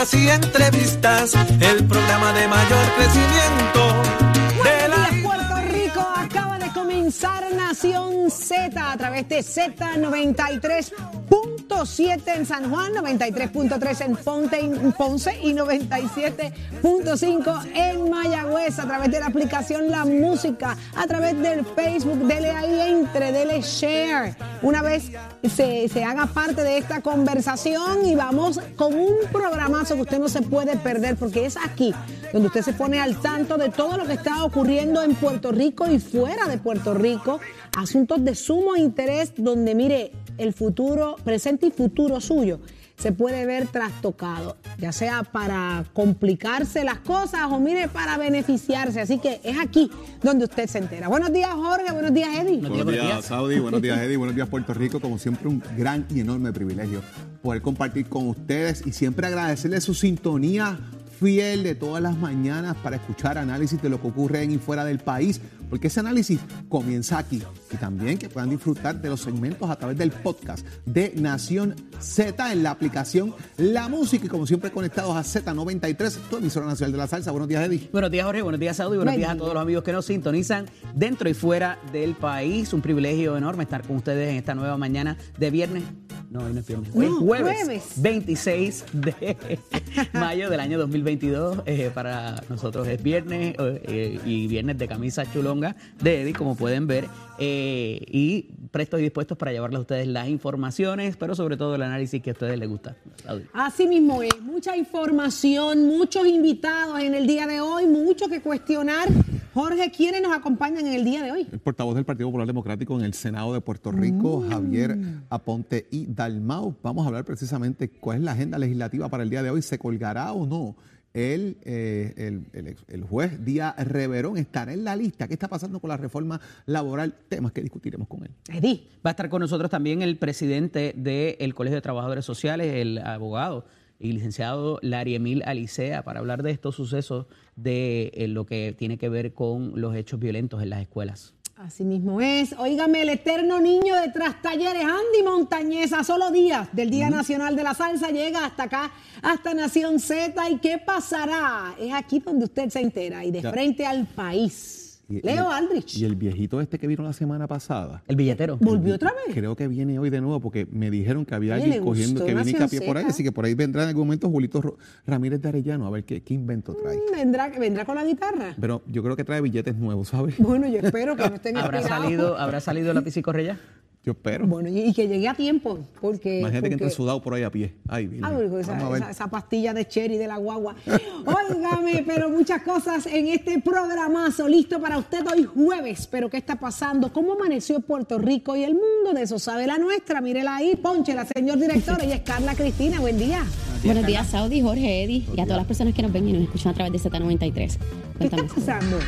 noticias y entrevistas, el programa de mayor crecimiento de la Puerto Rico acaba de comenzar Nación Z a través de Z93.7 en San Juan, 93.3 en Ponte, Ponce y 97.5 en Mayagüez a través de la aplicación La Música, a través del Facebook, dele ahí entre, dele share. Una vez se, se haga parte de esta conversación y vamos con un programazo que usted no se puede perder porque es aquí donde usted se pone al tanto de todo lo que está ocurriendo en Puerto Rico y fuera de Puerto Rico, asuntos de sumo interés donde mire el futuro, presente y futuro suyo se puede ver trastocado, ya sea para complicarse las cosas o mire para beneficiarse. Así que es aquí donde usted se entera. Buenos días, Jorge. Buenos días, Eddie. Buenos días, Saudi. Buenos días, Eddie. Buenos días, Puerto Rico. Como siempre, un gran y enorme privilegio poder compartir con ustedes y siempre agradecerles su sintonía fiel de todas las mañanas para escuchar análisis de lo que ocurre en y fuera del país, porque ese análisis comienza aquí. Y también que puedan disfrutar de los segmentos a través del podcast de Nación Z en la aplicación La Música y como siempre conectados a Z93, tu emisora nacional de la salsa. Buenos días, Eddie. Buenos días, Jorge. Buenos días, Saudi. Buenos días a todos los amigos que nos sintonizan dentro y fuera del país. Un privilegio enorme estar con ustedes en esta nueva mañana de viernes. No, hoy no es viernes. Hoy No, jueves, jueves. 26 de mayo del año 2022. Eh, para nosotros es viernes eh, y viernes de camisa chulonga de Eddie, como pueden ver. Eh, y prestos y dispuestos para llevarles a ustedes las informaciones, pero sobre todo el análisis que a ustedes les gusta. Así mismo es, mucha información, muchos invitados en el día de hoy, mucho que cuestionar. Jorge, ¿quiénes nos acompañan en el día de hoy? El portavoz del Partido Popular Democrático en el Senado de Puerto Rico, Javier Aponte y Dalmau. Vamos a hablar precisamente cuál es la agenda legislativa para el día de hoy. ¿Se colgará o no? El, eh, el, el juez Díaz Reverón estará en la lista. ¿Qué está pasando con la reforma laboral? Temas que discutiremos con él. Eddie. Va a estar con nosotros también el presidente del Colegio de Trabajadores Sociales, el abogado y licenciado Larry Emil Alicea, para hablar de estos sucesos de eh, lo que tiene que ver con los hechos violentos en las escuelas. Así mismo es. Óigame, el eterno niño de Tras Talleres, Andy Montañez, a solo días del Día Nacional de la Salsa, llega hasta acá, hasta Nación Z. ¿Y qué pasará? Es aquí donde usted se entera y de Ya. frente al país. Y- Leo Aldrich. Y el viejito este que vino la semana pasada. El billetero. ¿Volvió otra vez? Creo que viene hoy de nuevo porque me dijeron que había alguien cogiendo, que viene capié por ahí, así que por ahí vendrá en algún momento Julito Ramírez de Arellano a ver qué, qué invento trae. Mm, ¿Vendrá, ¿Vendrá con la guitarra? Pero yo creo que trae billetes nuevos, ¿sabes? Bueno, yo espero que no estén ¿Habrá salido, ¿Habrá salido lápiz y correa? Yo espero. Bueno, y, y que llegue a tiempo, porque... Imagínate que porque- entre sudado por ahí a pie. Ay, bien. Ah, esa, pastilla de cherry de la guagua. Óigame, pero muchas cosas en este programazo listo para usted hoy jueves. Pero ¿qué está pasando? ¿Cómo amaneció Puerto Rico y el mundo? De eso sabe la nuestra. Mírela ahí, ponchela, señor director. Ella es Carla Cristina. Buen día. Buenos días, Saudi, Jorge, Eddie y a todas las personas que nos ven y nos escuchan a través de Z93. ¿Qué está pasando?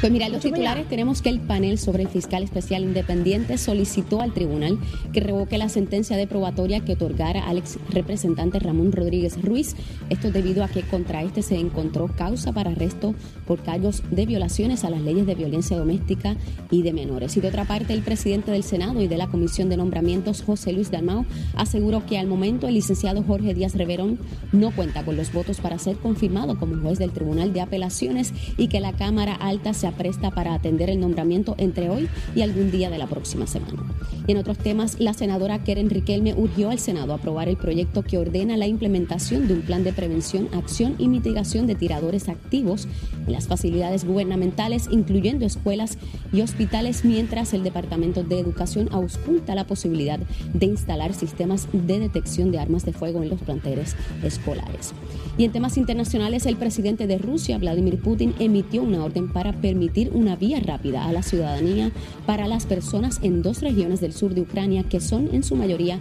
Pues mira, los titulares tenemos que el panel sobre el fiscal especial independiente solicitó al tribunal que revoque la sentencia de probatoria que otorgara al ex representante Ramón Rodríguez Ruiz. Esto debido a que contra este se encontró causa para arresto por cargos de violaciones a las leyes de violencia doméstica y de menores. Y de otra parte, el presidente del Senado y de la Comisión de Nombramientos, José Luis Dalmau, aseguró que al momento el licenciado Jorge Díaz Reverón no cuenta con los votos para ser confirmado como juez del Tribunal de Apelaciones y que la Cámara Alta se apresta para atender el nombramiento entre hoy y algún día de la próxima semana. En otros temas, la senadora Keren Riquelme urgió al Senado a aprobar el proyecto que ordena la implementación de un plan de prevención, acción y mitigación de tiradores activos en las facilidades gubernamentales, incluyendo escuelas y hospitales, mientras el Departamento de Educación ausculta la posibilidad de instalar sistemas de detección de armas de fuego en los planteles escolares. Y en temas internacionales, el presidente de Rusia, Vladimir Putin, emitió una orden para permitir una vía rápida a la ciudadanía para las personas en dos regiones del sur de Ucrania que son en su mayoría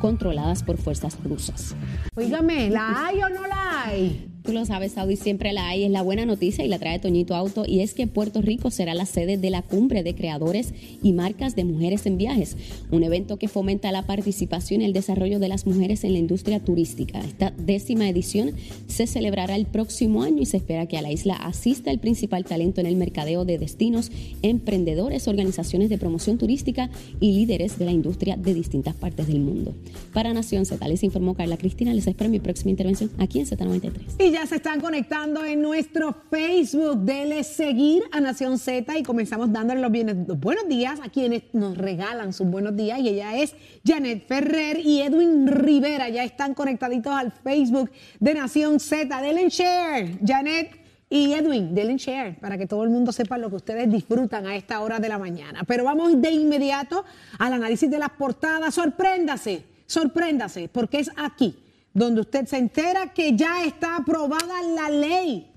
controladas por fuerzas rusas. Óigame, ¿la hay o no la hay? Tú lo sabes, Saudi, siempre la hay. Es la buena noticia y la trae Toñito Auto. Y es que Puerto Rico será la sede de la cumbre de creadores y marcas de mujeres en viajes. Un evento que fomenta la participación y el desarrollo de las mujeres en la industria turística. Esta décima edición se celebrará el próximo año y se espera que a la isla asista el principal talento en el mercadeo de destinos, emprendedores, organizaciones de promoción turística y líderes de la industria de distintas partes del mundo. Para Nación Z, les informó Carla Cristina. Les espero mi próxima intervención aquí en Z93 ya se están conectando en nuestro Facebook. Dele seguir a Nación Z y comenzamos dándole los, buenos días a quienes nos regalan sus buenos días. Y ella es Janet Ferrer y Edwin Rivera. Ya están conectaditos al Facebook de Nación Z. Denle share, Janet. Y Edwin, denle share para que todo el mundo sepa lo que ustedes disfrutan a esta hora de la mañana. Pero vamos de inmediato al análisis de las portadas. Sorpréndase, sorpréndase, porque es aquí donde usted se entera que ya está aprobada la ley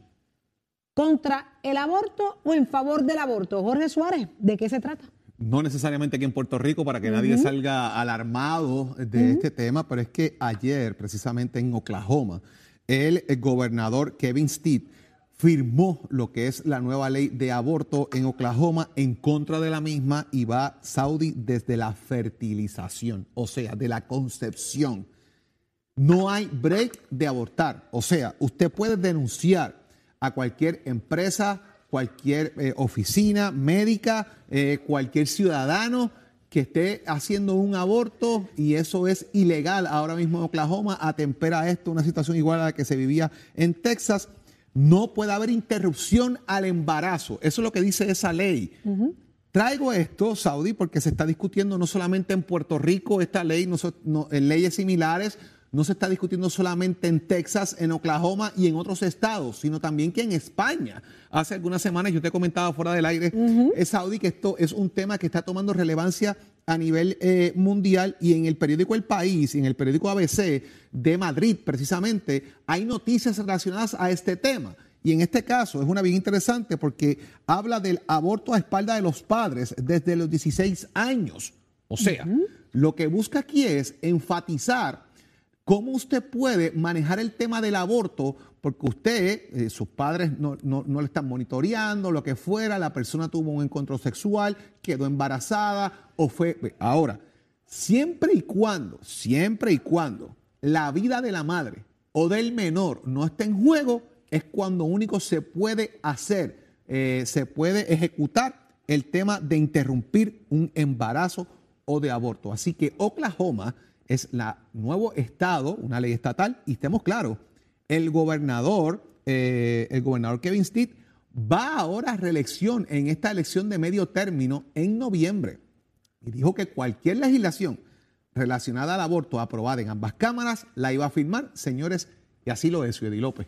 contra el aborto o en favor del aborto. Jorge Suárez, ¿de qué se trata? No necesariamente aquí en Puerto Rico para que nadie salga alarmado de este tema, pero es que ayer, precisamente en Oklahoma, el, gobernador Kevin Steed firmó lo que es la nueva ley de aborto en Oklahoma en contra de la misma y va Saudi desde la fertilización, o sea, de la concepción no hay break de abortar. O sea, usted puede denunciar a cualquier empresa, cualquier eh, oficina médica, eh, cualquier ciudadano que esté haciendo un aborto y eso es ilegal ahora mismo en Oklahoma, atempera esto una situación igual a la que se vivía en Texas. No puede haber interrupción al embarazo. Eso es lo que dice esa ley. Traigo esto, Saudi, porque se está discutiendo no solamente en Puerto Rico esta ley, no, en leyes similares no se está discutiendo solamente en Texas, en Oklahoma y en otros estados, sino también que en España. Hace algunas semanas yo te comentaba fuera del aire, es Saudi, que esto es un tema que está tomando relevancia a nivel eh, mundial y en el periódico El País, en el periódico ABC de Madrid precisamente, hay noticias relacionadas a este tema. Y en este caso es una bien interesante porque habla del aborto a espalda de los padres desde los 16 años. O sea, lo que busca aquí es enfatizar ¿Cómo usted puede manejar el tema del aborto? Porque usted, eh, sus padres no, le están monitoreando, lo que fuera, la persona tuvo un encuentro sexual, quedó embarazada o fue... Ahora, siempre y cuando, siempre y cuando la vida de la madre o del menor no esté en juego, es cuando único se puede hacer, eh, se puede ejecutar el tema de interrumpir un embarazo o de aborto. Así que Oklahoma es la nuevo estado, una ley estatal, y estemos claros, el gobernador, eh, el gobernador Kevin Steed va ahora a reelección en esta elección de medio término en noviembre. Y dijo que cualquier legislación relacionada al aborto aprobada en ambas cámaras la iba a firmar, señores, y así lo es, Eddie López.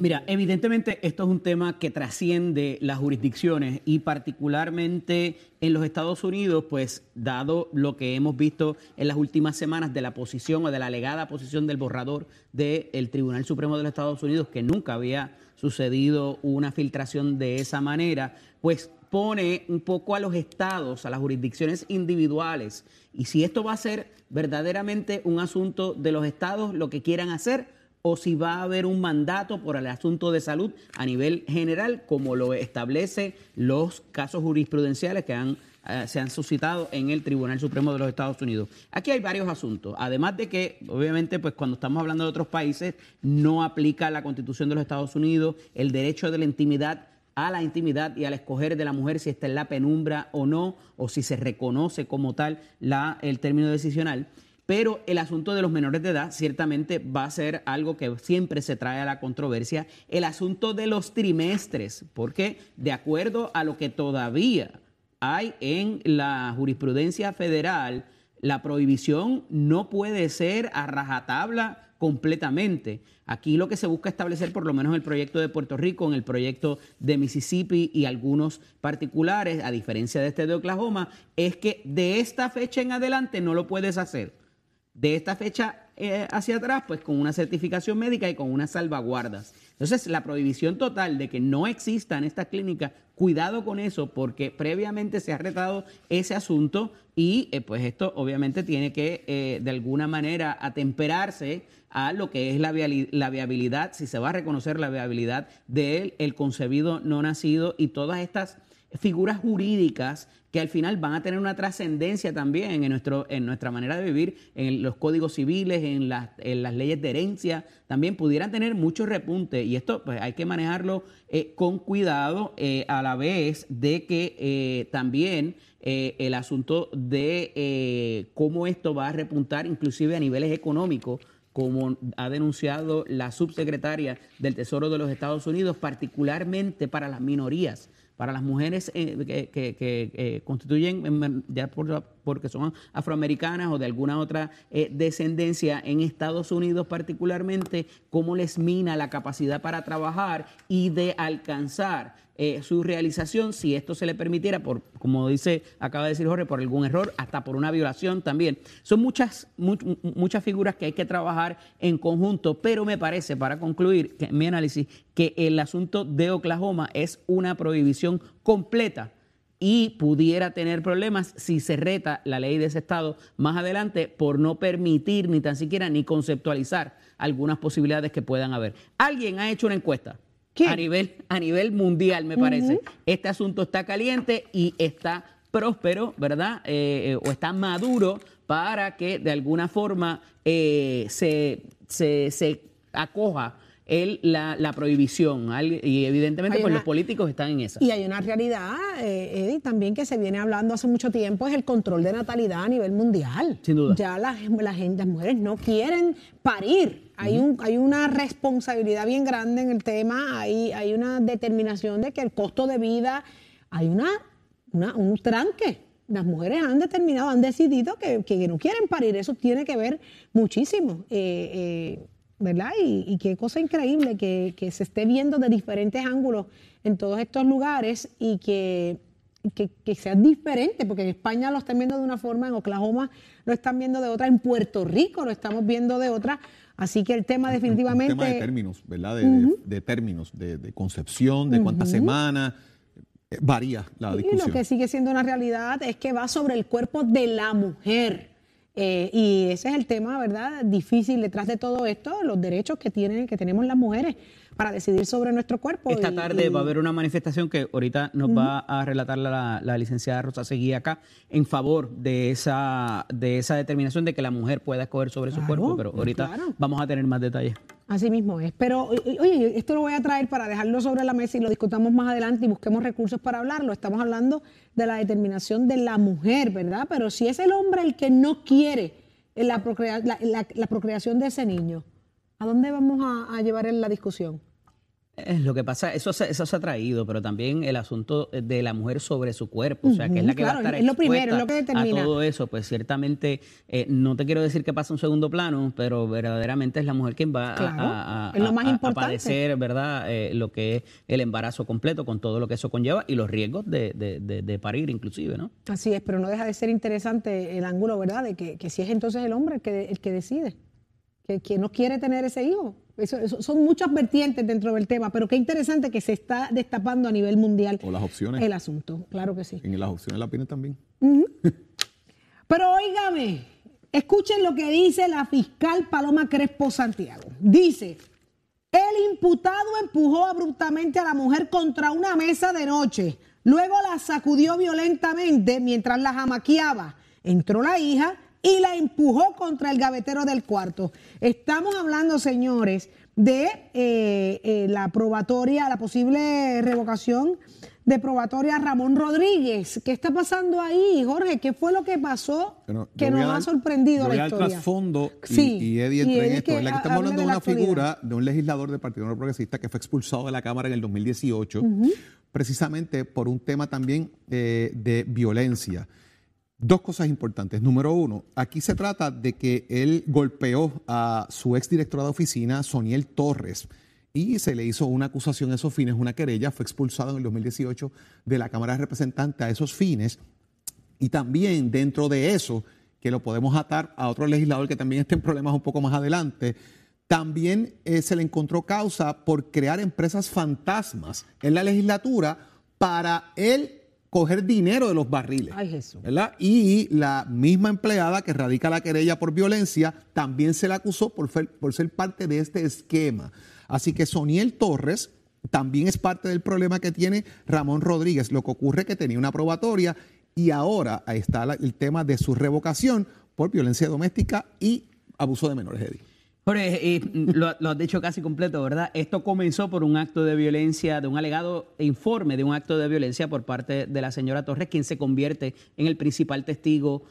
Mira, evidentemente esto es un tema que trasciende las jurisdicciones y particularmente en los Estados Unidos, pues dado lo que hemos visto en las últimas semanas de la posición o de la alegada posición del borrador del Tribunal Supremo de los Estados Unidos, que nunca había sucedido una filtración de esa manera, pues pone un poco a los estados, a las jurisdicciones individuales. Y si esto va a ser verdaderamente un asunto de los estados, lo que quieran hacer, o si va a haber un mandato por el asunto de salud a nivel general, como lo establece los casos jurisprudenciales que han, eh, se han suscitado en el Tribunal Supremo de los Estados Unidos. Aquí hay varios asuntos, además de que, obviamente, pues cuando estamos hablando de otros países, no aplica la Constitución de los Estados Unidos, el derecho de la intimidad a la intimidad y al escoger de la mujer si está en la penumbra o no, o si se reconoce como tal el término decisional pero el asunto de los menores de edad ciertamente va a ser algo que siempre se trae a la controversia. El asunto de los trimestres, porque de acuerdo a lo que todavía hay en la jurisprudencia federal, la prohibición no puede ser a rajatabla completamente. Aquí lo que se busca establecer, por lo menos en el proyecto de Puerto Rico, en el proyecto de Mississippi y algunos particulares, a diferencia de este de Oklahoma, es que de esta fecha en adelante no lo puedes hacer de esta fecha eh, hacia atrás, pues con una certificación médica y con unas salvaguardas. Entonces, la prohibición total de que no existan estas clínicas, cuidado con eso, porque previamente se ha retado ese asunto y eh, pues esto obviamente tiene que eh, de alguna manera atemperarse a lo que es la, viabilidad, si se va a reconocer la viabilidad del el concebido no nacido y todas estas figuras jurídicas que al final van a tener una trascendencia también en, nuestro, en nuestra manera de vivir, en los códigos civiles, en las, en las leyes de herencia, también pudieran tener mucho repunte y esto pues hay que manejarlo eh, con cuidado eh, a la vez de que eh, también el asunto de cómo esto va a repuntar inclusive a niveles económicos como ha denunciado la subsecretaria del Tesoro de los Estados Unidos, particularmente para las minorías para las mujeres eh, que, eh, constituyen, ya porque son afroamericanas o de alguna otra eh, descendencia en Estados Unidos particularmente, cómo les mina la capacidad para trabajar y de alcanzar eh, su realización si esto se le permitiera, por, como dice, acaba de decir Jorge, por algún error, hasta por una violación también. Son muchas, muchas figuras que hay que trabajar en conjunto, pero me parece, para concluir mi análisis, que el asunto de Oklahoma es una prohibición completa y pudiera tener problemas si se reta la ley de ese estado más adelante por no permitir ni tan siquiera ni conceptualizar algunas posibilidades que puedan haber. Alguien ha hecho una encuesta a nivel, a nivel mundial, me parece. Este asunto está caliente y está próspero, ¿verdad? Eh, eh, o está maduro para que de alguna forma eh, se, se, se, acoja el, la, la, prohibición. Y evidentemente pues los políticos están en esa. Y hay una realidad, Eddie, también que se viene hablando hace mucho tiempo, es el control de natalidad a nivel mundial. Sin duda. Ya la, la gente, las mujeres no quieren parir hay, un, hay una responsabilidad bien grande en el tema, hay, hay una determinación de que el costo de vida, hay una, un tranque. Las mujeres han determinado, han decidido que, no quieren parir, eso tiene que ver muchísimo. Eh, eh, ¿Verdad? Y, qué cosa increíble que, se esté viendo de diferentes ángulos en todos estos lugares y que, que, que, sea diferente, porque en España lo están viendo de una forma, en Oklahoma lo están viendo de otra, en Puerto Rico lo estamos viendo de otra. Así que el tema definitivamente... Un tema de términos, ¿verdad? De, términos, de, concepción, de cuántas semanas, eh, varía la discusión. Y lo que sigue siendo una realidad es que va sobre el cuerpo de la mujer. Eh, y ese es el tema, ¿verdad? Difícil detrás de todo esto, los derechos que tienen, que tenemos las mujeres para decidir sobre nuestro cuerpo. Esta tarde va a haber una manifestación que ahorita nos va a relatar la, licenciada Rosa Seguí acá en favor de esa, de esa determinación de que la mujer pueda escoger sobre su cuerpo, pero ahorita vamos a tener más detalles. Así mismo es. Pero, oye, esto lo voy a traer para dejarlo sobre la mesa y lo discutamos más adelante y busquemos recursos para hablarlo. Estamos hablando de la determinación de la mujer, ¿verdad? Pero si es el hombre el que no quiere la, procreación de ese niño, ¿a dónde vamos a llevar la discusión? Es lo que pasa, eso se, eso se ha traído, pero también el asunto de la mujer sobre su cuerpo, o sea, que es la que va a estar es lo primero, lo que determina. a todo eso, pues ciertamente, eh, no te quiero decir que pasa un segundo plano, pero verdaderamente es la mujer quien va a, a, padecer, ¿verdad?, eh, lo que es el embarazo completo, con todo lo que eso conlleva y los riesgos de, de, de, parir inclusive, ¿no? Así es, pero no deja de ser interesante el ángulo, ¿verdad?, de que, que si es entonces el hombre el que, el que decide, que, que no quiere tener ese hijo son muchas vertientes dentro del tema, pero qué interesante que se está destapando a nivel mundial o las opciones. el asunto. Claro que sí. En las opciones la piden también. pero óigame, escuchen lo que dice la fiscal Paloma Crespo Santiago. Dice, el imputado empujó abruptamente a la mujer contra una mesa de noche. Luego la sacudió violentamente mientras la jamaqueaba. Entró la hija y la empujó contra el gavetero del cuarto. Estamos hablando, señores, de eh, eh, la probatoria, la posible revocación de probatoria Ramón Rodríguez. ¿Qué está pasando ahí, Jorge? ¿Qué fue lo que pasó que nos ha sorprendido la historia? al trasfondo sí, y, Eddie entra en esto. Que, la que estamos hablando de, una figura de un legislador del Partido No Progresista que fue expulsado de la Cámara en el 2018, precisamente por un tema también eh, de violencia. Dos cosas importantes. Número uno, aquí se trata de que él golpeó a su exdirectora de oficina, Soniel Torres, y se le hizo una acusación a esos fines, una querella, fue expulsado en el 2018 de la Cámara de Representantes a esos fines. Y también dentro de eso, que lo podemos atar a otro legislador que también está en problemas un poco más adelante, también eh, se le encontró causa por crear empresas fantasmas en la legislatura para él coger dinero de los barriles. Ay, Jesús. ¿verdad? Y la misma empleada que radica la querella por violencia también se le acusó por, ser parte de este esquema. Así que Soniel Torres también es parte del problema que tiene Ramón Rodríguez. Lo que ocurre es que tenía una probatoria y ahora ahí está la- el tema de su revocación por violencia doméstica y abuso de menores. Eddie. Y, mm, lo, has dicho casi completo, ¿verdad? Esto comenzó por un acto de violencia, de un alegado informe de un acto de violencia por parte de la señora Torres, quien se convierte en el principal testigo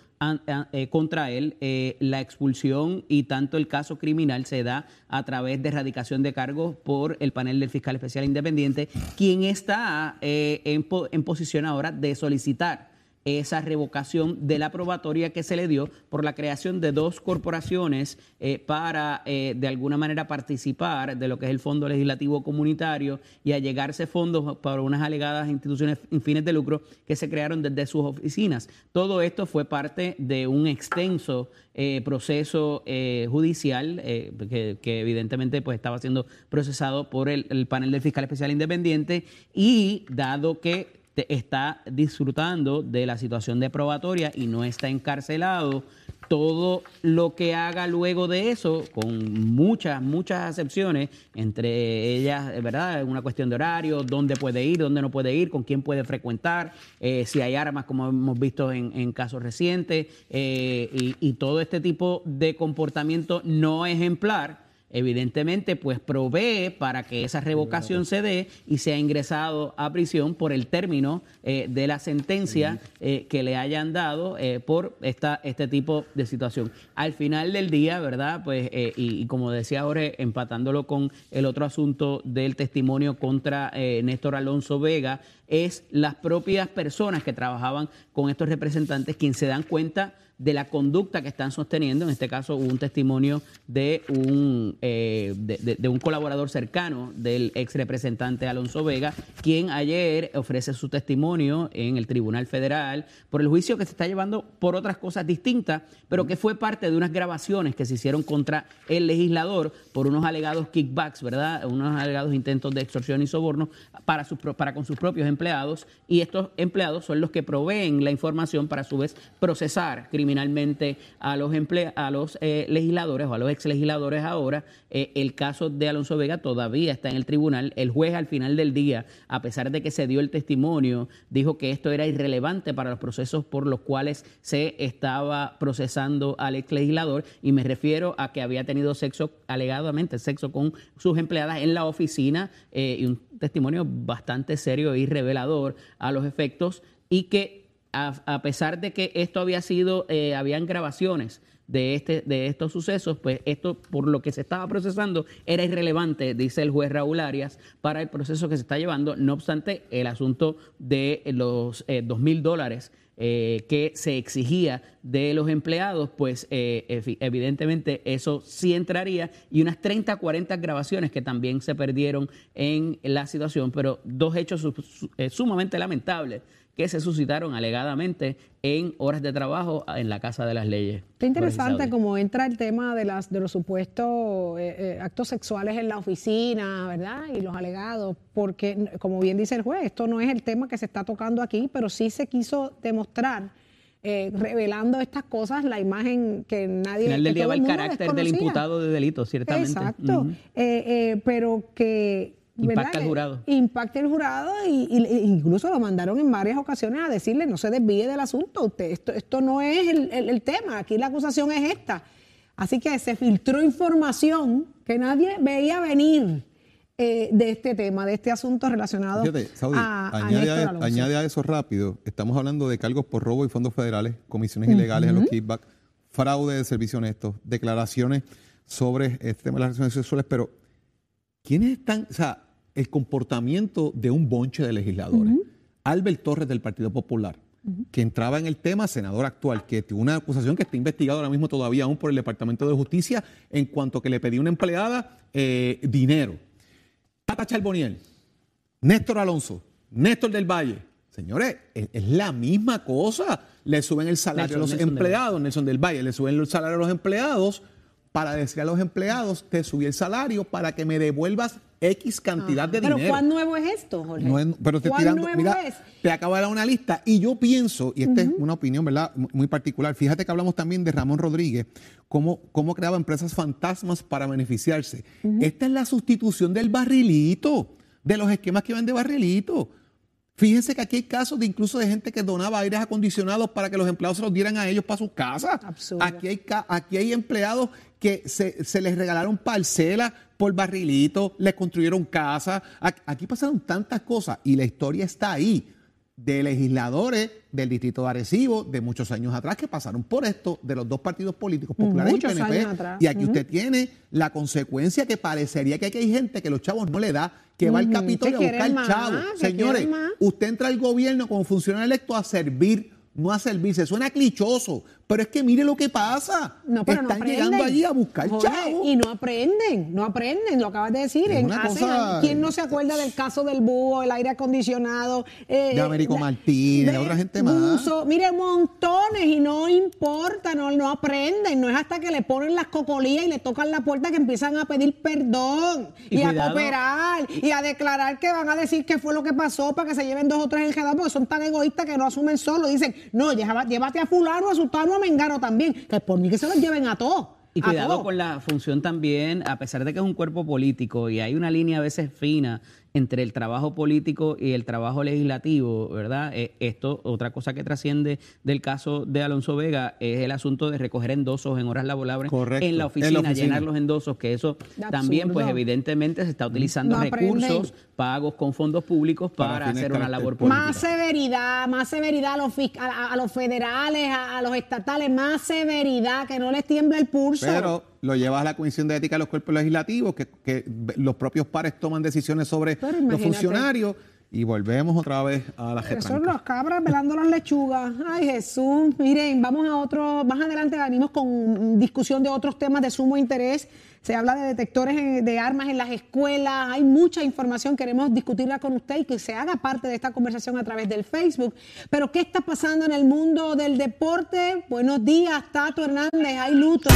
eh, contra él. Eh, la expulsión y tanto el caso criminal se da a través de erradicación de cargos por el panel del fiscal especial independiente, quien está eh, en, en posición ahora de solicitar esa revocación de la probatoria que se le dio por la creación de dos corporaciones eh, para eh, de alguna manera participar de lo que es el Fondo Legislativo Comunitario y allegarse fondos para unas alegadas instituciones sin fines de lucro que se crearon desde sus oficinas. Todo esto fue parte de un extenso eh, proceso judicial que, evidentemente pues estaba siendo procesado por el panel del fiscal especial independiente y dado que te- está disfrutando de la situación de probatoria y no está encarcelado, todo lo que haga luego de eso, con muchas, muchas excepciones, entre ellas, eh, ¿verdad? Una cuestión de horario, dónde puede ir, dónde no puede ir, con quién puede frecuentar, eh, si hay armas, como hemos visto en, casos recientes, eh, y todo este tipo de comportamiento no ejemplar evidentemente pues provee para que esa revocación se dé y sea ingresado a prisión por el término eh, de la sentencia eh, que le hayan dado eh, por esta, este tipo de situación. Al final del día, ¿verdad? Pues, y, y como decía ahora, empatándolo con el otro asunto del testimonio contra Néstor Alonso Vega, es las propias personas que trabajaban con estos representantes quienes se dan cuenta de la conducta que están sosteniendo. En este caso hubo un testimonio de un, eh, de, un colaborador cercano del ex representante Alonso Vega, quien ayer ofrece su testimonio en el Tribunal Federal por el juicio que se está llevando por otras cosas distintas, pero que fue parte de unas grabaciones que se hicieron contra el legislador por unos alegados kickbacks, ¿verdad? Unos alegados intentos de extorsión y soborno para, sus, para con sus propios empleados y estos empleados son los que proveen la información para a su vez procesar criminalmente a los emple- a los eh, legisladores o a los ex legisladores ahora. Eh, el caso de Alonso Vega todavía está en el tribunal. El juez al final del día, a pesar de que se dio el testimonio, dijo que esto era irrelevante para los procesos por los cuales se estaba procesando al ex legislador y me refiero a que había tenido sexo, alegadamente sexo con sus empleadas en la oficina eh, y un testimonio bastante serio y a los efectos y que a, a pesar de que esto había sido, eh, habían grabaciones de, este, de estos sucesos, pues esto por lo que se estaba procesando era irrelevante, dice el juez Raúl Arias, para el proceso que se está llevando. No obstante, el asunto de los eh, dos mil dólares eh, que se exigía de los empleados, pues eh, evi- evidentemente eso sí entraría y unas 30, 40 grabaciones que también se perdieron en la situación, pero dos hechos eh, sumamente lamentables que se suscitaron alegadamente en horas de trabajo en la Casa de las Leyes. Está interesante cómo entra el tema de las de los supuestos eh, eh, actos sexuales en la oficina, ¿verdad? Y los alegados, porque como bien dice el juez, esto no es el tema que se está tocando aquí, pero sí se quiso demostrar eh, revelando estas cosas la imagen que nadie Al final del día va el carácter del imputado de delito, ciertamente. Exacto, pero que... Impacta Que jurado. Impacta el jurado y, y- e incluso lo mandaron en varias ocasiones a decirle no se desvíe del asunto, usted, esto, esto no es el, el- el tema, aquí la acusación es esta. Así que se filtró información que nadie veía venir eh, de este tema, de este asunto relacionado Fíjate, Saudi, a, a añade, a, añade a eso rápido. Estamos hablando de cargos por robo y fondos federales, comisiones ilegales en los kickbacks, fraude de servicio honesto, declaraciones sobre este tema de las relaciones sexuales, pero ¿quiénes están? O sea, el comportamiento de un bonche de legisladores. Albert Torres del Partido Popular, que entraba en el tema, senador actual, que tuvo una acusación que está investigada ahora mismo todavía aún por el Departamento de Justicia en cuanto que le pedía a una empleada eh, dinero. Tata Charboniel, Néstor Alonso, Néstor del Valle, Señores, es, es la misma cosa. Le suben el salario Nelson, a los Nelson del empleados, Nelson del Valle, le suben el salario a los empleados para decir a los empleados, te subí el salario para que me devuelvas X cantidad de Ah, Pero dinero. ¿cuán nuevo es esto, Jorge? No es- pero te ¿Cuán tirando, nuevo mira, es? te acabo de dar una lista y yo pienso, y esta es una opinión, ¿verdad? Mu- Muy particular. Fíjate que hablamos también de Ramón Rodríguez, cómo, cómo creaba empresas fantasmas para beneficiarse. Esta es la sustitución del barrilito, de los esquemas que van de barrilito. Fíjense que aquí hay casos de incluso de gente que donaba aires acondicionados para que los empleados se los dieran a ellos para sus casas. Absurdo. Aquí hay, aquí hay empleados que se, se les regalaron parcelas por barrilito, les construyeron casas. Aquí pasaron tantas cosas y la historia está ahí de legisladores del distrito de Arecibo de muchos años atrás que pasaron por esto de los dos partidos políticos populares Muchos y PNP. años atrás. Y aquí usted tiene la consecuencia que parecería que aquí hay gente que los chavos no le da, que va al Capitolio a buscar chavos. Señores, usted entra al gobierno como funcionario electo a servir, no a servirse. Suena clichoso, pero es que mire lo que pasa. No, pero no Están aprenden. llegando allí a buscar Jorge, chavos. Y no aprenden, no aprenden, lo acabas de decir. En- una hace cosa- ¿Quién no se acuerda del caso del búho, el aire acondicionado? eh, De Américo la- Martínez, de otra gente más. Mire, montones y no importa, no, no aprenden. No es hasta que le ponen las cocolías y le tocan la puerta que empiezan a pedir perdón y, Y a cooperar y a declarar que van a decir qué fue lo que pasó para que se lleven dos o tres enredados porque son tan egoístas que no asumen solo. Dicen, no, llévate a fulano, a sultano, a mengano también. Que por mí que se los lleven a todos. Y cuidado con la función también, a pesar de que es un cuerpo político y hay una línea a veces fina entre el trabajo político y el trabajo legislativo, ¿verdad? Eh, esto, otra cosa que trasciende del caso de Alonso Vega es el asunto de recoger endosos en horas laborables Correcto, en la en la oficina, oficina. llenar los endosos, que eso Absurdo. también, pues evidentemente se está utilizando No recursos pagos con fondos públicos Para hacer una labor político. Más severidad, más severidad a los, a, a- a los federales, a, a los estatales, más severidad, que no les tiemble el pulso. Pero lo llevas a la Comisión de Ética de los Cuerpos Legislativos, que, que los propios pares toman decisiones sobre los funcionarios y volvemos otra vez a la Eso son los cabras velando las lechugas. Ay, Jesús. Miren, vamos a otro. Más adelante venimos con discusión de otros temas de sumo interés. Se habla de detectores de armas en las escuelas. Hay mucha información. Queremos discutirla con usted y que se haga parte de esta conversación a través del Facebook. Pero, ¿qué está pasando en el mundo del deporte? Buenos días, Tato Hernández. Hay luto.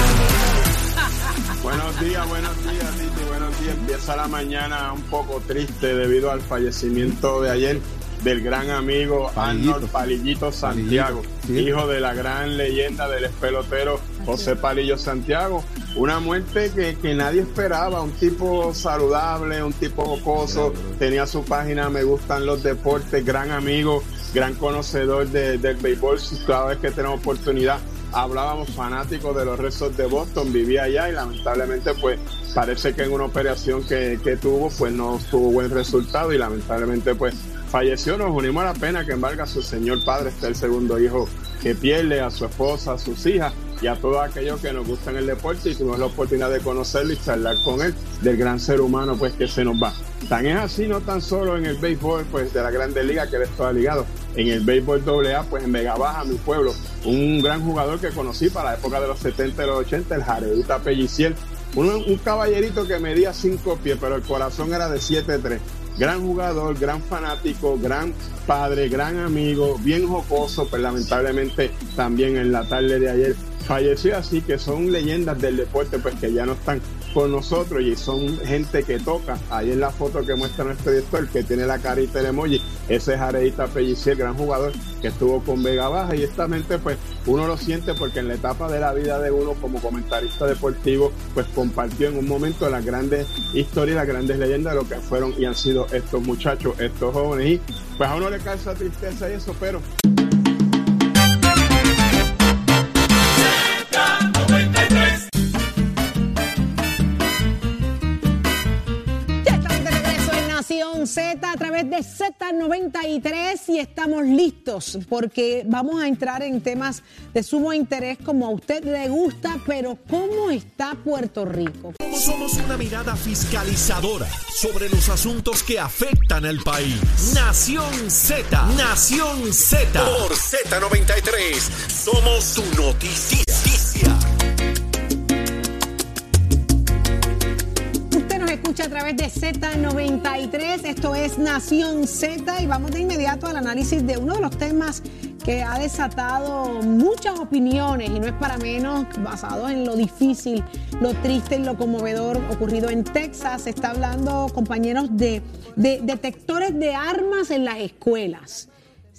Buenos días, buenos días, Titi, buenos días. Empieza la mañana un poco triste debido al fallecimiento de ayer del gran amigo Palillito. Arnold Palillito Santiago, Palillito, sí. hijo de la gran leyenda del pelotero José Palillo Santiago. Una muerte que, que nadie esperaba, un tipo saludable, un tipo jocoso, tenía su página Me Gustan los Deportes, gran amigo, gran conocedor de- del béisbol, cada vez que tenemos oportunidad hablábamos fanáticos de los restos de Boston, vivía allá y lamentablemente pues parece que en una operación que, que tuvo pues no tuvo buen resultado y lamentablemente pues falleció, nos unimos a la pena que embarga a su señor padre, este es el segundo hijo que pierde, a su esposa, a sus hijas y a todos aquellos que nos gustan el deporte y tuvimos la oportunidad de conocerlo y charlar con él del gran ser humano pues que se nos va. Tan es así, no tan solo en el béisbol pues de la Grande Liga que él estaba ligado, en el béisbol AA pues en Vega Baja, mi pueblo, un gran jugador que conocí para la época de los 70 y los 80, el Jaredita Pelliciel, un, un caballerito que medía 5 pies, pero el corazón era de 7'3". Gran jugador, gran fanático, gran padre, gran amigo, bien jocoso, pero lamentablemente también en la tarde de ayer falleció, así que son leyendas del deporte, pues que ya no están con nosotros y son gente que toca. Ahí en la foto que muestra nuestro director, que tiene la carita del emoji, ese es Jaredita Pellicier, gran jugador que estuvo con Vega Baja y esta mente pues uno lo siente porque en la etapa de la vida de uno como comentarista deportivo pues compartió en un momento las grandes historias, las grandes leyendas de lo que fueron y han sido estos muchachos, estos jóvenes y pues a uno le causa tristeza y eso, pero través de Z93 y estamos listos porque vamos a entrar en temas de sumo interés como a usted le gusta, pero ¿cómo está Puerto Rico? Somos una mirada fiscalizadora sobre los asuntos que afectan al país. Nación Z, Nación Z. Por Z93, somos su noticia. Escucha a través de Z93. Esto es Nación Z y vamos de inmediato al análisis de uno de los temas que ha desatado muchas opiniones y no es para menos basado en lo difícil, lo triste y lo conmovedor ocurrido en Texas. Se está hablando, compañeros, de, de detectores de armas en las escuelas.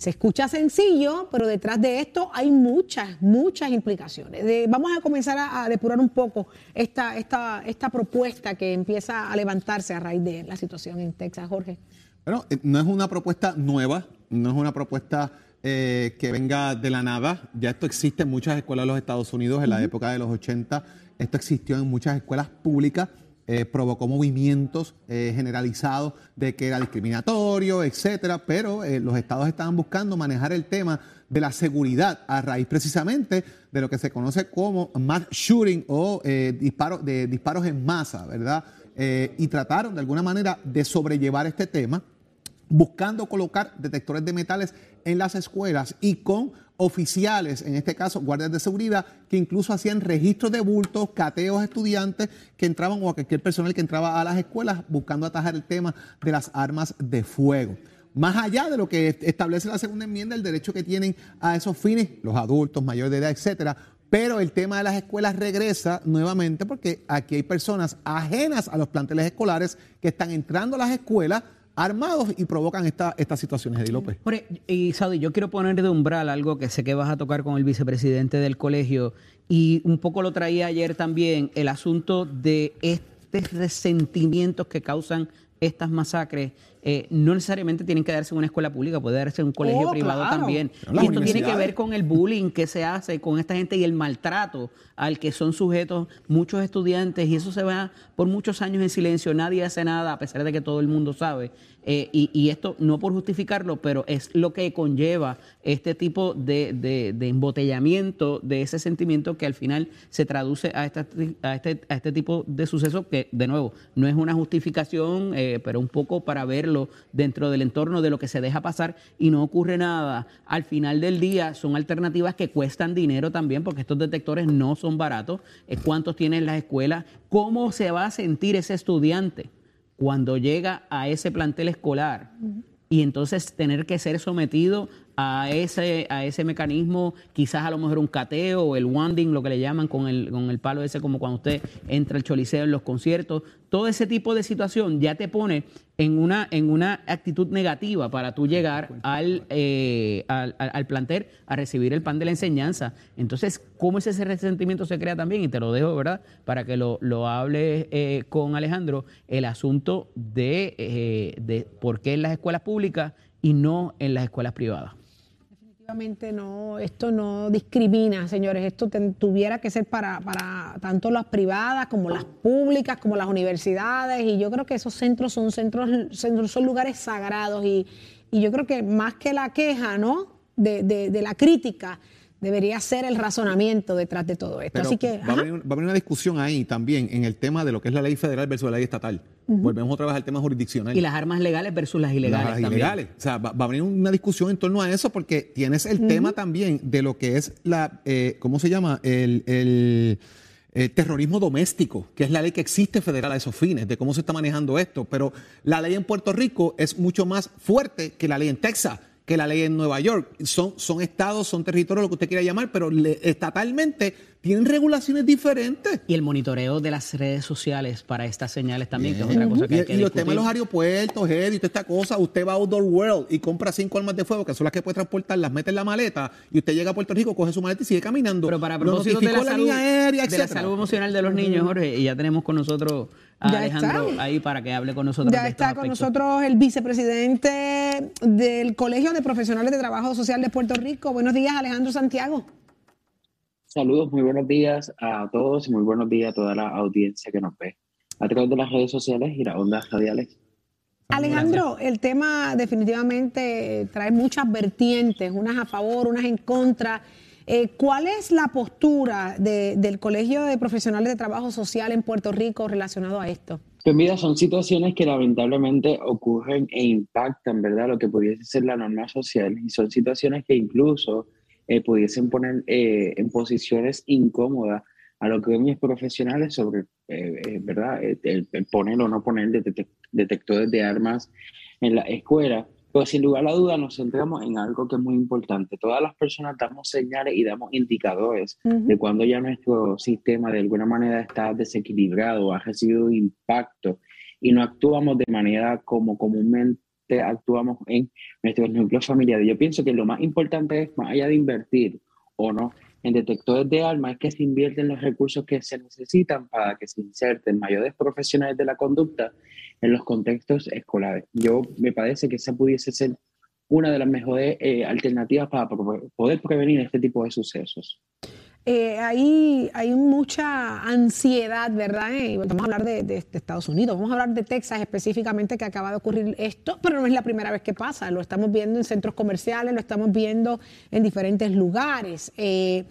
Se escucha sencillo, pero detrás de esto hay muchas, muchas implicaciones. vamos a comenzar a, depurar un poco esta, esta, esta propuesta que empieza a levantarse a raíz de la situación en Texas, Jorge. Bueno, eh, no es una propuesta nueva, no es una propuesta eh, que venga de la nada. Ya esto existe en muchas escuelas de los Estados Unidos en la época de los 80. Esto existió en muchas escuelas públicas. Eh, provocó movimientos eh, generalizados de que era discriminatorio, etcétera, pero eh, los estados estaban buscando manejar el tema de la seguridad a raíz precisamente de lo que se conoce como mass shooting o disparos de disparos en masa, ¿verdad? y trataron de alguna manera de sobrellevar este tema buscando colocar detectores de metales en las escuelas y con oficiales, en este caso guardias de seguridad, que incluso hacían registros de bultos, cateos a estudiantes que entraban o a cualquier personal que entraba a las escuelas buscando atajar el tema de las armas de fuego. Más allá de lo que establece la segunda enmienda, el derecho que tienen a esos fines los adultos, mayores de edad, etcétera, pero el tema de las escuelas regresa nuevamente porque aquí hay personas ajenas a los planteles escolares que están entrando a las escuelas armados y provocan esta, estas situaciones, Eddie López. Y Saudi, yo quiero poner de umbral algo que sé que vas a tocar con el vicepresidente del colegio y un poco lo traía ayer también, el asunto de estos resentimientos que causan estas masacres eh, no necesariamente tienen que darse en una escuela pública, puede darse en un colegio oh, privado también. y esto tiene que ver con el bullying que se hace con esta gente y el maltrato al que son sujetos muchos estudiantes y eso se va por muchos años en silencio, nadie hace nada a pesar de que todo el mundo sabe. Eh, y, esto no por justificarlo, pero es lo que conlleva este tipo de, embotellamiento de ese sentimiento que al final se traduce a, esta, a, este, a este tipo de sucesos que, de nuevo, no es una justificación, eh, pero un poco para verlo dentro del entorno de lo que se deja pasar y no ocurre nada. Al final del día son alternativas que cuestan dinero también porque estos detectores no son baratos. ¿Cuántos tienen las escuelas? ¿Cómo se va a sentir ese estudiante cuando llega a ese plantel escolar? y entonces tener que ser sometido a ese, a ese mecanismo, quizás a lo mejor un cateo o el wanding, lo que le llaman con el, con el palo ese, como cuando usted entra al choliseo en los conciertos, todo ese tipo de situación ya te pone en una, en una actitud negativa para tú llegar al, eh, al, al, plantel a recibir el pan de la enseñanza. Entonces, ¿cómo es ese resentimiento se crea también? Y te lo dejo, ¿verdad? Para que lo, lo hable eh, con Alejandro, el asunto de, eh, de por qué en las escuelas públicas y no en las escuelas privadas. Definitivamente no, esto no discrimina, señores, esto tuviera que ser para, para tanto las privadas como las públicas, como las universidades, y yo creo que esos centros son centros, son lugares sagrados, y, y yo creo que más que la queja, ¿no? De, de, de la crítica, debería ser el razonamiento detrás de todo esto. Así que, va, a venir, una discusión ahí también en el tema de lo que es la ley federal versus la ley estatal. Volvemos otra vez al tema jurisdiccional. Y las armas legales versus las ilegales. Las ilegales. O sea, va, a venir una discusión en torno a eso porque tienes el tema también de lo que es la, eh, ¿cómo se llama? El, el eh, terrorismo doméstico, que es la ley que existe federal a esos fines, de cómo se está manejando esto. Pero la ley en Puerto Rico es mucho más fuerte que la ley en Texas que la ley en Nueva York. Son, son estados, son territorios, lo que usted quiera llamar, pero estatalmente tienen regulaciones diferentes. Y el monitoreo de las redes sociales para estas señales también, que es otra cosa que hay que Y los temas de los aeropuertos, Eddie, toda esta cosa, usted va a Outdoor World y compra cinco armas de fuego, que son las que puede transportar, las mete en la maleta, y usted llega a Puerto Rico, coge su maleta y sigue caminando. Pero para propósito de la, salud, aérea, de la salud emocional de los niños, Jorge, y ya tenemos con nosotros a Alejandro ahí para que hable con nosotros. Ya está con nosotros el vicepresidente del Colegio de Profesionales de Trabajo Social de Puerto Rico. Buenos días, Alejandro Santiago. Saludos, muy buenos días a todos y muy buenos días a toda la audiencia que nos ve a través de las redes sociales y las ondas radiales. Alejandro, el tema definitivamente trae muchas vertientes, unas a favor, unas en contra. Eh, ¿Cuál es la postura del Colegio de Profesionales de Trabajo Social en Puerto Rico relacionado a esto? Pues mira, son situaciones que lamentablemente ocurren e impactan, ¿verdad? Lo que pudiese ser la norma social y son situaciones que incluso eh, pudiesen poner eh, en posiciones incómodas a los gremios profesionales sobre, eh, eh, ¿verdad?, el, poner o no poner detectores de armas en la escuela. Pero sin lugar a duda nos centramos en algo que es muy importante. Todas las personas damos señales y damos indicadores de cuando ya nuestro sistema de alguna manera está desequilibrado, ha recibido un impacto y no actuamos de manera como comúnmente actuamos en nuestros núcleos familiares. Yo pienso que lo más importante es, más allá de invertir o no en detectores de armas, es que se invierten los recursos que se necesitan para que se inserten mayores profesionales de la conducta en los contextos escolares. Yo me parece que esa pudiese ser una de las mejores eh, alternativas para poder prevenir este tipo de sucesos. Eh, hay, mucha ansiedad, ¿verdad? vamos a hablar de, Estados Unidos, vamos a hablar de Texas específicamente, que acaba de ocurrir esto, pero no es la primera vez que pasa, lo estamos viendo en centros comerciales, lo estamos viendo en diferentes lugares. Eh,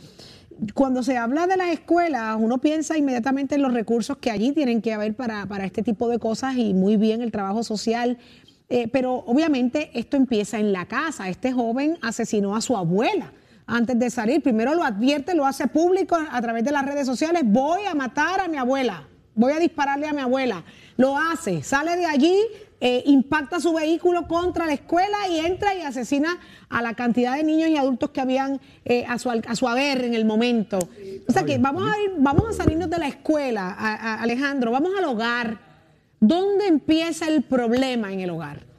cuando se habla de las escuelas, uno piensa inmediatamente en los recursos que allí tienen que haber para, para este tipo de cosas y muy bien el trabajo social. Eh, pero obviamente esto empieza en la casa. Este joven asesinó a su abuela antes de salir. Primero lo advierte, lo hace público a través de las redes sociales. Voy a matar a mi abuela, voy a dispararle a mi abuela. Lo hace, sale de allí, eh, impacta su vehículo contra la escuela y entra y asesina a la cantidad de niños y adultos que habían eh, a, su, a su haber en el momento. O sea que vamos a, ir, vamos a salirnos de la escuela, Alejandro, vamos al hogar. ¿Dónde empieza el problema en el hogar?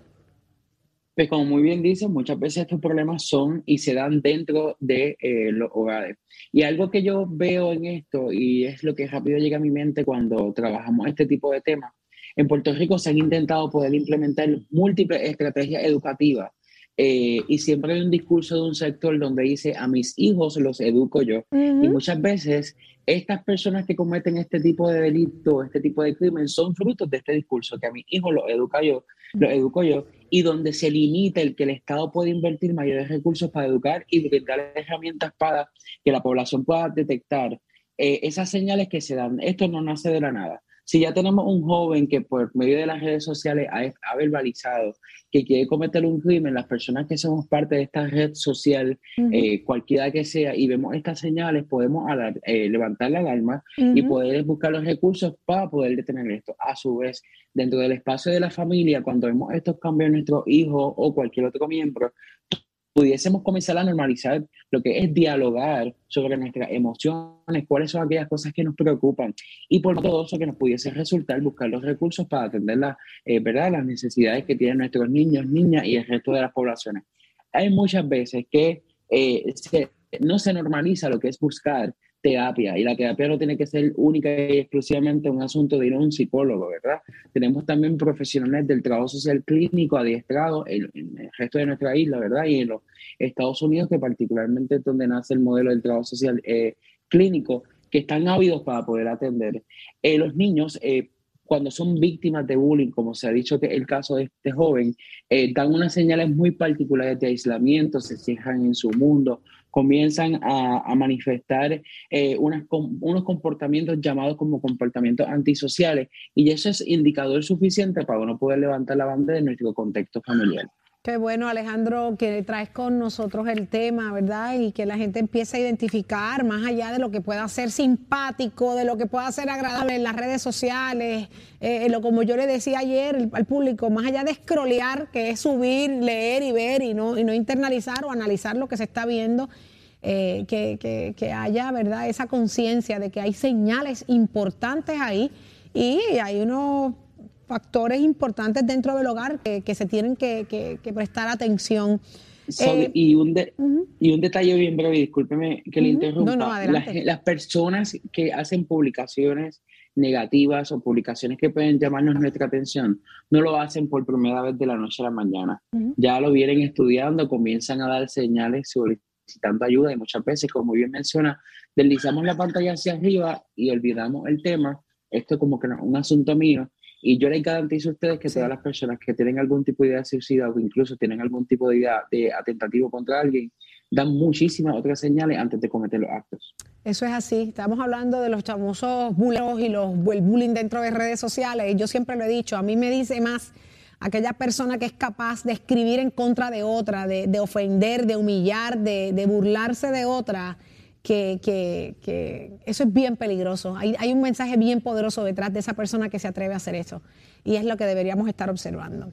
Pues como muy bien dice, muchas veces estos problemas son y se dan dentro de eh, los hogares. Y algo que yo veo en esto, y es lo que rápido llega a mi mente cuando trabajamos este tipo de temas, en Puerto Rico se han intentado poder implementar múltiples estrategias educativas eh, y siempre hay un discurso de un sector donde dice a mis hijos los educo yo. Y muchas veces estas personas que cometen este tipo de delito, este tipo de crimen, son frutos de este discurso, que a mis hijos los educa yo, los educo yo, y donde se limita el que el Estado puede invertir mayores recursos para educar y brindar herramientas para que la población pueda detectar eh, esas señales que se dan. Esto no nace de la nada. Si ya tenemos un joven que por medio de las redes sociales ha, verbalizado que quiere cometer un crimen, las personas que somos parte de esta red social, eh, cualquiera que sea, y vemos estas señales, podemos eh, levantar la alarma y poder buscar los recursos para poder detener esto. A su vez, dentro del espacio de la familia, cuando vemos estos cambios en nuestros hijos o cualquier otro miembro, pudiésemos comenzar a normalizar lo que es dialogar sobre nuestras emociones, cuáles son aquellas cosas que nos preocupan y por todo eso que nos pudiese resultar buscar los recursos para atender la, eh, ¿verdad? las necesidades que tienen nuestros niños, niñas y el resto de las poblaciones. Hay muchas veces que eh, no se normaliza lo que es buscar terapia y la terapia no tiene que ser única y exclusivamente un asunto de ir a un psicólogo, ¿verdad? Tenemos también profesionales del trabajo social clínico adiestrados en, el resto de nuestra isla, ¿verdad? Y en los Estados Unidos, que particularmente es donde nace el modelo del trabajo social eh, clínico, que están ávidos para poder atender. Eh, los niños, eh, cuando son víctimas de bullying, como se ha dicho que el caso de este joven, dan unas señales muy particulares de aislamiento, se cierran en su mundo, comienzan a, manifestar eh, unos comportamientos llamados como comportamientos antisociales y eso es indicador suficiente para uno poder levantar la bandera en nuestro contexto familiar. Qué bueno, Alejandro, que traes con nosotros el tema, ¿verdad? Y que la gente empiece a identificar, más allá de lo que pueda ser simpático, de lo que pueda ser agradable en las redes sociales, eh, lo como yo le decía ayer al público, más allá de scrollear, que es subir, leer y ver y no, y no internalizar o analizar lo que se está viendo, eh, que, que haya, ¿verdad? Esa conciencia de que hay señales importantes ahí y hay unos factores importantes dentro del hogar que, se tienen que, prestar atención. Eh, y, un y un detalle bien breve, discúlpeme que le interrumpa. las, personas que hacen publicaciones negativas o publicaciones que pueden llamarnos nuestra atención, no lo hacen por primera vez de la noche a la mañana. Ya lo vienen estudiando, comienzan a dar señales solicitando ayuda y muchas veces, como bien menciona, deslizamos la pantalla hacia arriba y olvidamos el tema. Esto es como que no, un asunto mío y yo les garantizo a ustedes que todas las personas que tienen algún tipo de idea de suicida o incluso tienen algún tipo de idea de atentativo contra alguien, dan muchísimas otras señales antes de cometer los actos. Eso es así. Estamos hablando de los famosos bullying y los, el bullying dentro de redes sociales. Yo siempre lo he dicho, a mí me dice más aquella persona que es capaz de escribir en contra de otra, de, ofender, de humillar, de, de burlarse de otra que, que, que eso es bien peligroso. Hay, hay un mensaje bien poderoso detrás de esa persona que se atreve a hacer eso. Y es lo que deberíamos estar observando.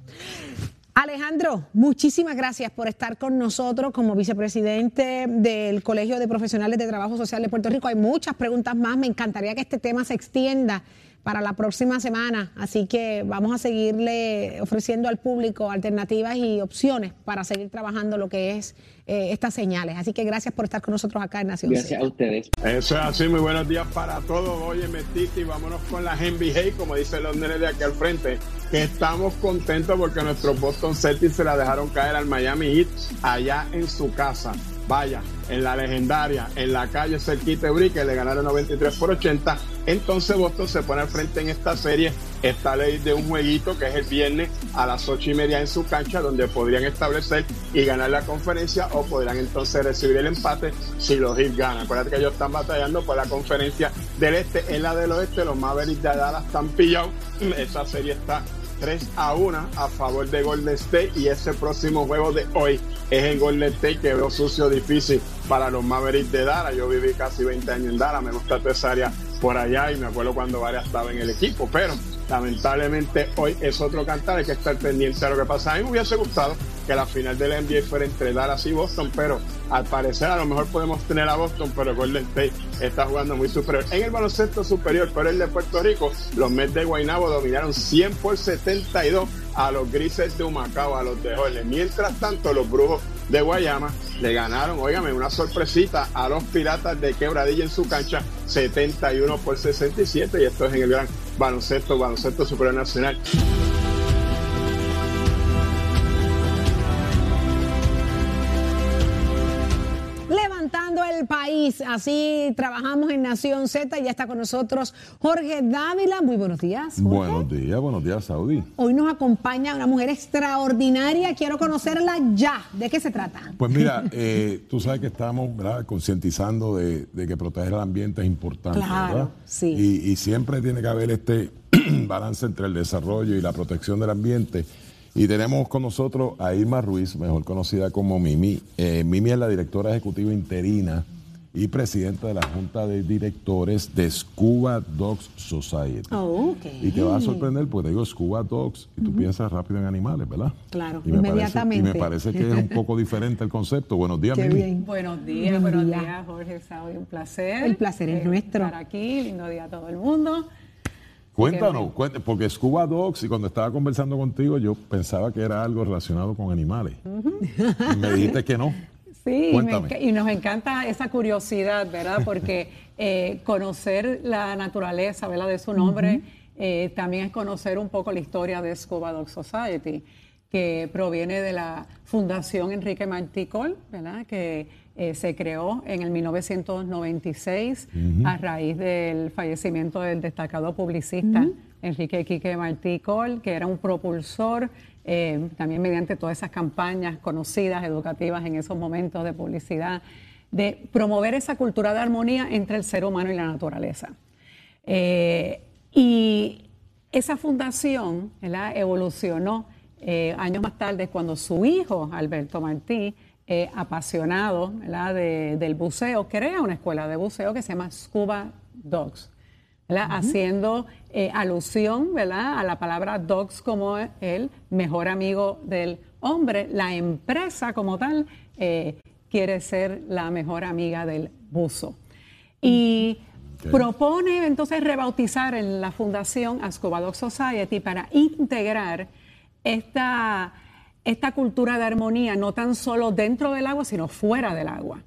Alejandro, muchísimas gracias por estar con nosotros como vicepresidente del Colegio de Profesionales de Trabajo Social de Puerto Rico. Hay muchas preguntas más. Me encantaría que este tema se extienda para la próxima semana. Así que vamos a seguirle ofreciendo al público alternativas y opciones para seguir trabajando lo que es eh, estas señales. Así que gracias por estar con nosotros acá en Nación Gracias a ustedes. Eso es así, muy buenos días para todos. Oye, Metiste, y vámonos con la NBA, como dicen los nenes de aquí al frente, que estamos contentos porque nuestros Boston Celtics se la dejaron caer al Miami Heat allá en su casa. Vaya, en la legendaria, en la calle cerquita de Brick, le ganaron 93 por 80. Entonces Boston se pone al frente en esta serie. Esta ley de un jueguito que es el viernes a las ocho y media en su cancha, donde podrían establecer y ganar la conferencia o podrían entonces recibir el empate si los Heat ganan. Acuérdate que ellos están batallando por la conferencia del este, en la del oeste, los Mavericks de Dallas están pillados. Esa serie está 3 a 1 a favor de Golden State y ese próximo juego de hoy es en Golden State que veo sucio difícil para los Mavericks de Dallas. Yo viví casi 20 años en Dallas, me gusta esa área por allá y me acuerdo cuando varias estaba en el equipo, pero lamentablemente hoy es otro cantar, hay que estar pendiente de lo que pasa. A mí me hubiese gustado que la final de la NBA fuera entre Dallas y Boston, pero al parecer a lo mejor podemos tener a Boston, pero Golden State está jugando muy superior. En el baloncesto superior, pero el de Puerto Rico, los Mets de Guaynabo dominaron 100 por 72 a los Grises de Humacao, a los de Jorge. Mientras tanto, los Brujos de Guayama le ganaron, óigame, una sorpresita a los Piratas de Quebradilla en su cancha, 71 por 67, y esto es en el gran baloncesto, baloncesto superior nacional. País, así trabajamos en Nación Z. Ya está con nosotros Jorge Dávila. Muy buenos días. Jorge. Buenos días, buenos días, Saudi. Hoy nos acompaña una mujer extraordinaria. Quiero conocerla ya. ¿De qué se trata? Pues mira, eh, tú sabes que estamos ¿verdad? concientizando de, de que proteger el ambiente es importante, Claro, ¿verdad? sí. Y, y siempre tiene que haber este balance entre el desarrollo y la protección del ambiente. Y tenemos con nosotros a Irma Ruiz, mejor conocida como Mimi. Eh, Mimi es la directora ejecutiva interina y presidenta de la Junta de Directores de Scuba Dogs Society. Oh, ok. Y te va a sorprender porque te digo Scuba Dogs y tú piensas rápido en animales, ¿verdad? Claro, Y me parece- inmediatamente. y me parece que es un poco diferente el concepto. Buenos días, Qué Mimi. bien. Buenos días, Buen buenos día. días, Jorge Saudi, un placer. El placer es nuestro. Estar aquí, lindo día a todo el mundo. Cuéntanos, cuént- porque Scuba Dogs, y cuando estaba conversando contigo, yo pensaba que era algo relacionado con animales. Y me dijiste que no. Sí, y, me nos encanta esa curiosidad, ¿verdad? Porque eh, conocer la naturaleza, ¿verdad? De su nombre, eh, también es conocer un poco la historia de Scuba Dog Society, que proviene de la Fundación Enrique Marticol, ¿verdad? Que eh, se creó en el 1996 a raíz del fallecimiento del destacado publicista Enrique Quique Marticol, que era un propulsor eh, también mediante todas esas campañas conocidas, educativas en esos momentos de publicidad, de promover esa cultura de armonía entre el ser humano y la naturaleza. Eh, y esa fundación ¿verdad? evolucionó eh, años más tarde cuando su hijo, Alberto Martí, eh, apasionado de- del buceo, crea una escuela de buceo que se llama Scuba Dogs. ¿verdad? haciendo eh, alusión ¿verdad? a la palabra dogs como el mejor amigo del hombre. La empresa como tal eh, quiere ser la mejor amiga del buzo. Y Ok. propone entonces rebautizar en la fundación a Scuba Dog Society para integrar esta, esta cultura de armonía, no tan solo dentro del agua, sino fuera del agua.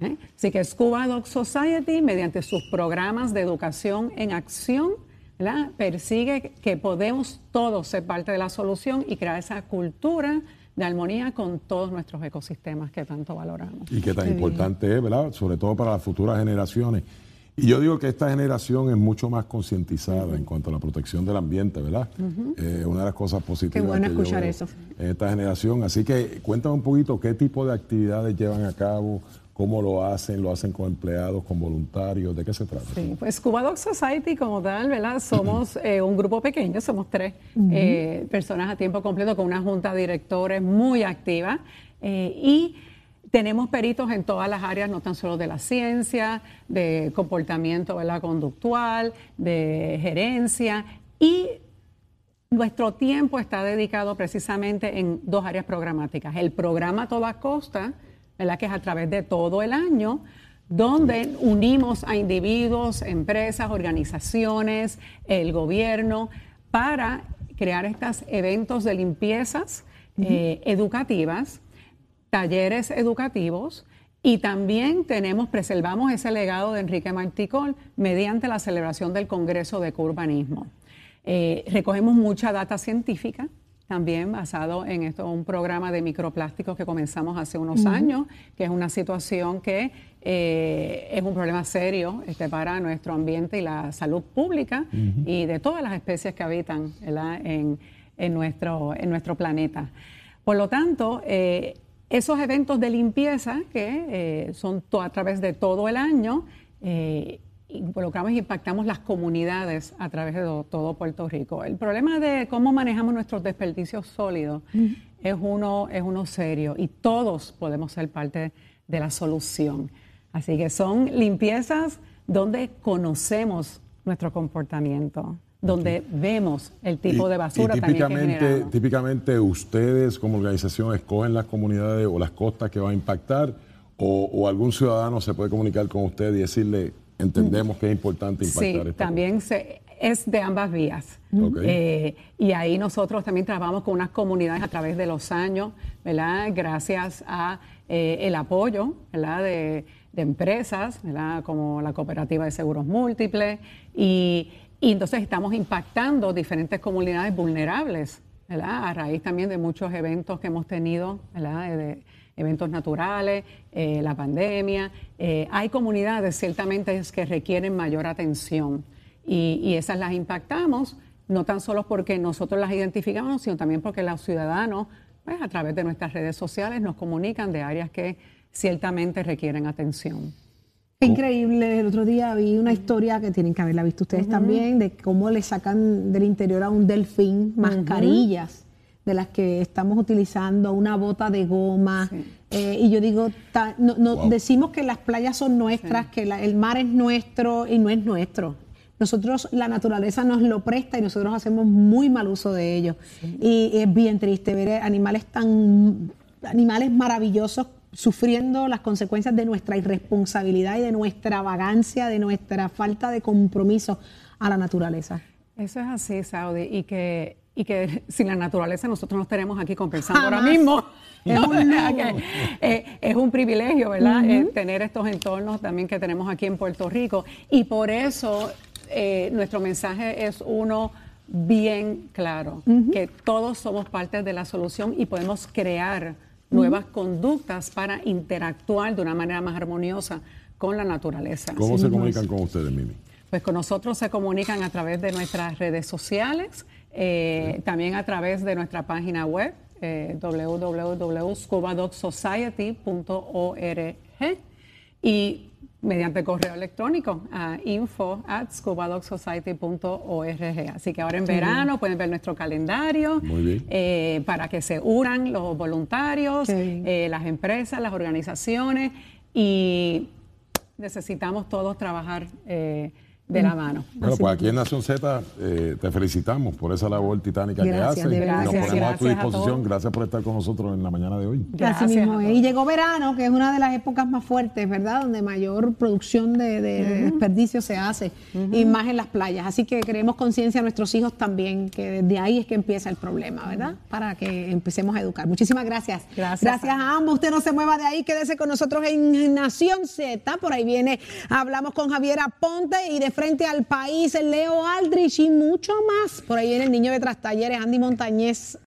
¿eh? Así que Scuba Dog Society, mediante sus programas de educación en acción, ¿verdad? persigue que podemos todos ser parte de la solución y crear esa cultura de armonía con todos nuestros ecosistemas que tanto valoramos. Y qué tan importante es, ¿verdad? Sobre todo para las futuras generaciones. Y yo digo que esta generación es mucho más concientizada en cuanto a la protección del ambiente, ¿verdad? Eh, una de las cosas positivas. Qué bueno que yo escuchar veo eso. En esta generación. Así que cuéntame un poquito qué tipo de actividades llevan a cabo, cómo lo hacen, lo hacen con empleados, con voluntarios, ¿de qué se trata? Sí, pues Cuba Dog Society como tal, ¿verdad? Somos eh, un grupo pequeño, somos tres eh, personas a tiempo completo con una junta de directores muy activa eh, y tenemos peritos en todas las áreas, no tan solo de la ciencia, de comportamiento ¿verdad? conductual, de gerencia y nuestro tiempo está dedicado precisamente en dos áreas programáticas. El programa Toda Costa, ¿verdad? que es a través de todo el año, donde unimos a individuos, empresas, organizaciones, el gobierno, para crear estos eventos de limpiezas eh, educativas, talleres educativos, y también tenemos, preservamos ese legado de Enrique Marticol mediante la celebración del Congreso de Urbanismo. Eh, recogemos mucha data científica, también basado en esto, un programa de microplásticos que comenzamos hace unos años, que es una situación que eh, es un problema serio este, para nuestro ambiente y la salud pública y de todas las especies que habitan En, nuestro, en nuestro planeta. Por lo tanto, eh, esos eventos de limpieza que eh, son a través de todo el año, involucramos y impactamos las comunidades a través de todo, Puerto Rico. El problema de cómo manejamos nuestros desperdicios sólidos es, uno, es uno serio y todos podemos ser parte de la solución. Así que son limpiezas donde conocemos nuestro comportamiento, donde vemos el tipo de basura típicamente, también que Típicamente ustedes como organización escogen las comunidades o las costas que va a impactar o algún ciudadano se puede comunicar con usted y decirle entendemos que es importante impactar sí, también es de ambas vías. Eh, y ahí nosotros también trabajamos con unas comunidades a través de los años, ¿verdad? Gracias a eh, el apoyo, ¿verdad? De, empresas, ¿verdad? Como la Cooperativa de Seguros Múltiples. Y, entonces estamos impactando diferentes comunidades vulnerables. A raíz también de muchos eventos que hemos tenido. De, eventos naturales, eh, la pandemia. Eh, hay comunidades ciertamente que requieren mayor atención y, esas las impactamos, no tan solo porque nosotros las identificamos, sino también porque los ciudadanos, pues, a través de nuestras redes sociales, nos comunican de áreas que ciertamente requieren atención. Increíble, el otro día vi una historia que tienen que haberla visto ustedes también, de cómo le sacan del interior a un delfín mascarillas de las que estamos utilizando, una bota de goma. Eh, y yo digo, no, decimos que las playas son nuestras, que el mar es nuestro y no es nuestro. Nosotros, la naturaleza nos lo presta y nosotros hacemos muy mal uso de ello. Y es bien triste ver animales tan, animales maravillosos sufriendo las consecuencias de nuestra irresponsabilidad y de nuestra vagancia, de nuestra falta de compromiso a la naturaleza. Eso es así, Saudi, y que y que sin la naturaleza nosotros nos estaremos aquí compensando ahora mismo. Es un, eh, es un privilegio, ¿verdad? Eh, tener estos entornos también que tenemos aquí en Puerto Rico. Y por eso eh, nuestro mensaje es uno bien claro, que todos somos parte de la solución y podemos crear nuevas conductas para interactuar de una manera más armoniosa con la naturaleza. ¿Cómo se comunican con ustedes, Mimi? Pues con nosotros se comunican a través de nuestras redes sociales, eh, también a través de nuestra página web eh, www.scubadogsociety.org y mediante correo electrónico a info at Así que ahora en verano pueden ver nuestro calendario eh, para que se unan los voluntarios, eh, las empresas, las organizaciones y necesitamos todos trabajar de la mano. Bueno, pues aquí en Nación Z eh, te felicitamos por esa labor titánica que haces. Nos ponemos a tu disposición. gracias por estar con nosotros en la mañana de hoy. Gracias. mismo. Y llegó verano, que es una de las épocas más fuertes, ¿verdad? Donde mayor producción de, desperdicio se hace, y más en las playas. Así que queremos conciencia a nuestros hijos también, que desde ahí es que empieza el problema, ¿verdad? Para que empecemos a educar. Muchísimas gracias. Gracias. Gracias a ambos. Usted no se mueva de ahí, quédese con nosotros en Nación Z. Por ahí viene, hablamos con Javier Aponte y de frente al país, el Leo Aldrich y mucho más. Por ahí viene el niño de Talleres, Andy Montañez.